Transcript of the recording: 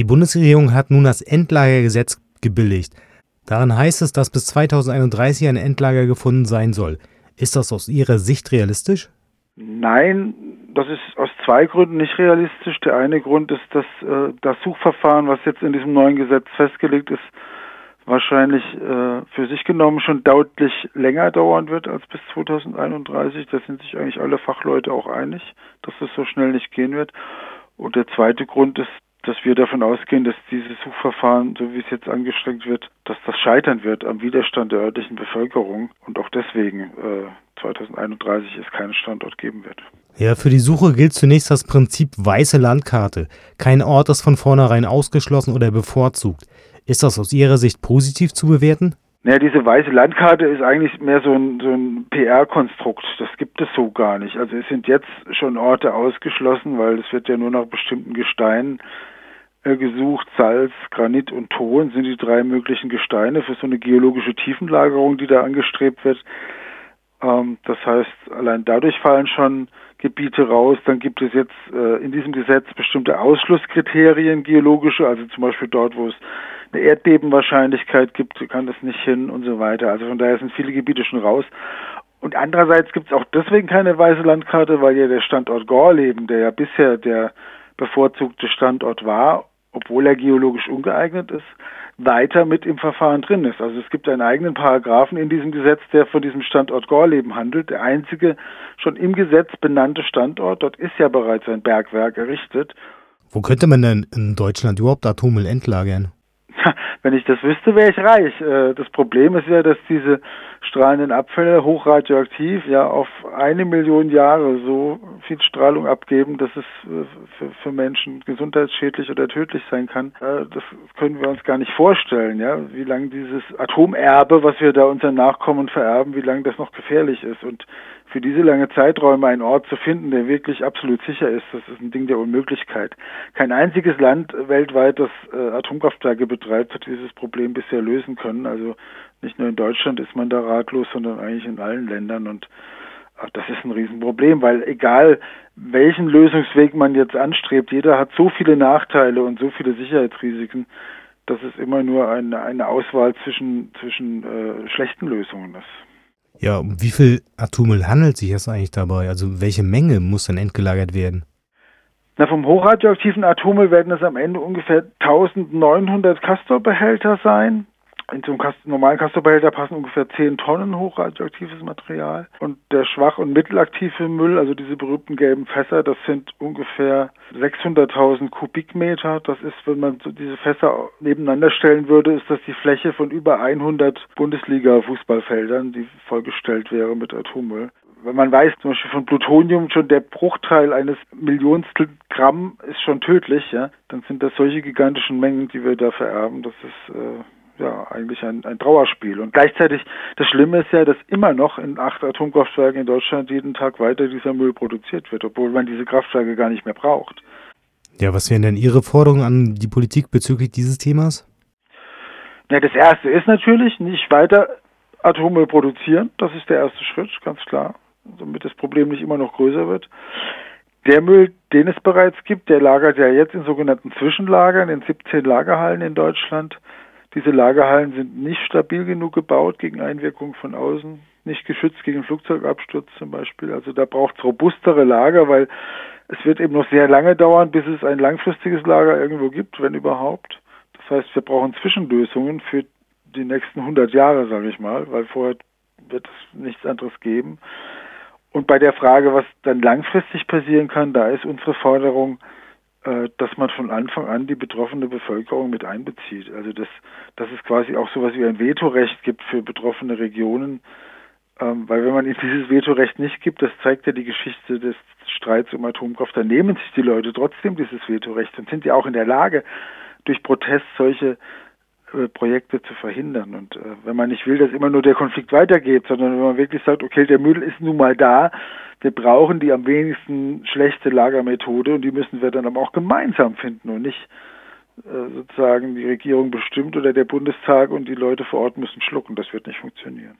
Die Bundesregierung hat nun das Endlagergesetz gebilligt. Darin heißt es, dass bis 2031 ein Endlager gefunden sein soll. Ist das aus Ihrer Sicht realistisch? Nein, das ist aus zwei Gründen nicht realistisch. Der eine Grund ist, dass äh, das Suchverfahren, was jetzt in diesem neuen Gesetz festgelegt ist, wahrscheinlich äh, für sich genommen schon deutlich länger dauern wird als bis 2031. Da sind sich eigentlich alle Fachleute auch einig, dass es so schnell nicht gehen wird. Und der zweite Grund ist, dass wir davon ausgehen, dass dieses Suchverfahren, so wie es jetzt angestrengt wird, dass das scheitern wird am Widerstand der örtlichen Bevölkerung und auch deswegen äh, 2031 es keinen Standort geben wird. Ja, für die Suche gilt zunächst das Prinzip weiße Landkarte. Kein Ort ist von vornherein ausgeschlossen oder bevorzugt. Ist das aus Ihrer Sicht positiv zu bewerten? Naja, diese weiße Landkarte ist eigentlich mehr so ein, so ein PR-Konstrukt. Das gibt es so gar nicht. Also es sind jetzt schon Orte ausgeschlossen, weil es wird ja nur nach bestimmten Gesteinen äh, gesucht. Salz, Granit und Ton sind die drei möglichen Gesteine für so eine geologische Tiefenlagerung, die da angestrebt wird. Ähm, das heißt, allein dadurch fallen schon Gebiete raus. Dann gibt es jetzt äh, in diesem Gesetz bestimmte Ausschlusskriterien geologische, also zum Beispiel dort, wo es eine Erdbebenwahrscheinlichkeit gibt, kann das nicht hin und so weiter. Also von daher sind viele Gebiete schon raus. Und andererseits gibt es auch deswegen keine weiße Landkarte, weil ja der Standort Gorleben, der ja bisher der bevorzugte Standort war, obwohl er geologisch ungeeignet ist, weiter mit im Verfahren drin ist. Also es gibt einen eigenen Paragraphen in diesem Gesetz, der von diesem Standort Gorleben handelt. Der einzige schon im Gesetz benannte Standort, dort ist ja bereits ein Bergwerk errichtet. Wo könnte man denn in Deutschland überhaupt Atommüll entlagern? Wenn ich das wüsste, wäre ich reich. Äh, das Problem ist ja, dass diese strahlenden Abfälle hochradioaktiv ja auf eine Million Jahre so viel Strahlung abgeben, dass es äh, für, Menschen gesundheitsschädlich oder tödlich sein kann. Äh, das können wir uns gar nicht vorstellen, ja, wie lange dieses Atomerbe, was wir da unseren Nachkommen vererben, wie lange das noch gefährlich ist. Und für diese lange Zeiträume einen Ort zu finden, der wirklich absolut sicher ist, das ist ein Ding der Unmöglichkeit. Kein einziges Land weltweit, das Atomkraftwerke betreibt, hat dieses Problem bisher lösen können. Also nicht nur in Deutschland ist man da ratlos, sondern eigentlich in allen Ländern und ach, das ist ein Riesenproblem, weil egal welchen Lösungsweg man jetzt anstrebt, jeder hat so viele Nachteile und so viele Sicherheitsrisiken, dass es immer nur eine, eine Auswahl zwischen, zwischen äh, schlechten Lösungen ist. Ja, um wie viel Atommüll handelt sich es eigentlich dabei? Also welche Menge muss dann entgelagert werden? Na, vom hochradioaktiven Atommüll werden es am Ende ungefähr 1900 Castor-Behälter sein in so einem normalen Castor-Behälter passen ungefähr 10 Tonnen hochradioaktives Material. Und der schwach- und mittelaktive Müll, also diese berühmten gelben Fässer, das sind ungefähr 600.000 Kubikmeter. Das ist, wenn man so diese Fässer nebeneinander stellen würde, ist das die Fläche von über 100 Bundesliga-Fußballfeldern, die vollgestellt wäre mit Atommüll man weiß, zum Beispiel von Plutonium schon der Bruchteil eines Millionstel Gramm ist schon tödlich, ja, dann sind das solche gigantischen Mengen, die wir da vererben. Das ist äh, ja eigentlich ein, ein Trauerspiel. Und gleichzeitig, das Schlimme ist ja, dass immer noch in acht Atomkraftwerken in Deutschland jeden Tag weiter dieser Müll produziert wird, obwohl man diese Kraftwerke gar nicht mehr braucht. Ja, was wären denn Ihre Forderungen an die Politik bezüglich dieses Themas? Ja, das erste ist natürlich nicht weiter Atommüll produzieren. Das ist der erste Schritt, ganz klar, damit das Problem nicht immer noch größer wird. Der Müll, den es bereits gibt, der lagert ja jetzt in sogenannten Zwischenlagern in 17 Lagerhallen in Deutschland. Diese Lagerhallen sind nicht stabil genug gebaut gegen Einwirkungen von außen, nicht geschützt gegen Flugzeugabsturz zum Beispiel. Also da braucht es robustere Lager, weil es wird eben noch sehr lange dauern, bis es ein langfristiges Lager irgendwo gibt, wenn überhaupt. Das heißt, wir brauchen Zwischenlösungen für die nächsten 100 Jahre, sage ich mal, weil vorher wird es nichts anderes geben. Und bei der Frage, was dann langfristig passieren kann, da ist unsere Forderung, äh, dass man von Anfang an die betroffene Bevölkerung mit einbezieht. Also dass, dass es quasi auch so etwas wie ein Vetorecht gibt für betroffene Regionen. Ähm, weil wenn man ihnen dieses Vetorecht nicht gibt, das zeigt ja die Geschichte des Streits um Atomkraft, dann nehmen sich die Leute trotzdem dieses Vetorecht und sind ja auch in der Lage, durch Protest solche Projekte zu verhindern. Und äh, wenn man nicht will, dass immer nur der Konflikt weitergeht, sondern wenn man wirklich sagt, okay, der Müll ist nun mal da, wir brauchen die am wenigsten schlechte Lagermethode und die müssen wir dann aber auch gemeinsam finden und nicht äh, sozusagen die Regierung bestimmt oder der Bundestag und die Leute vor Ort müssen schlucken. Das wird nicht funktionieren.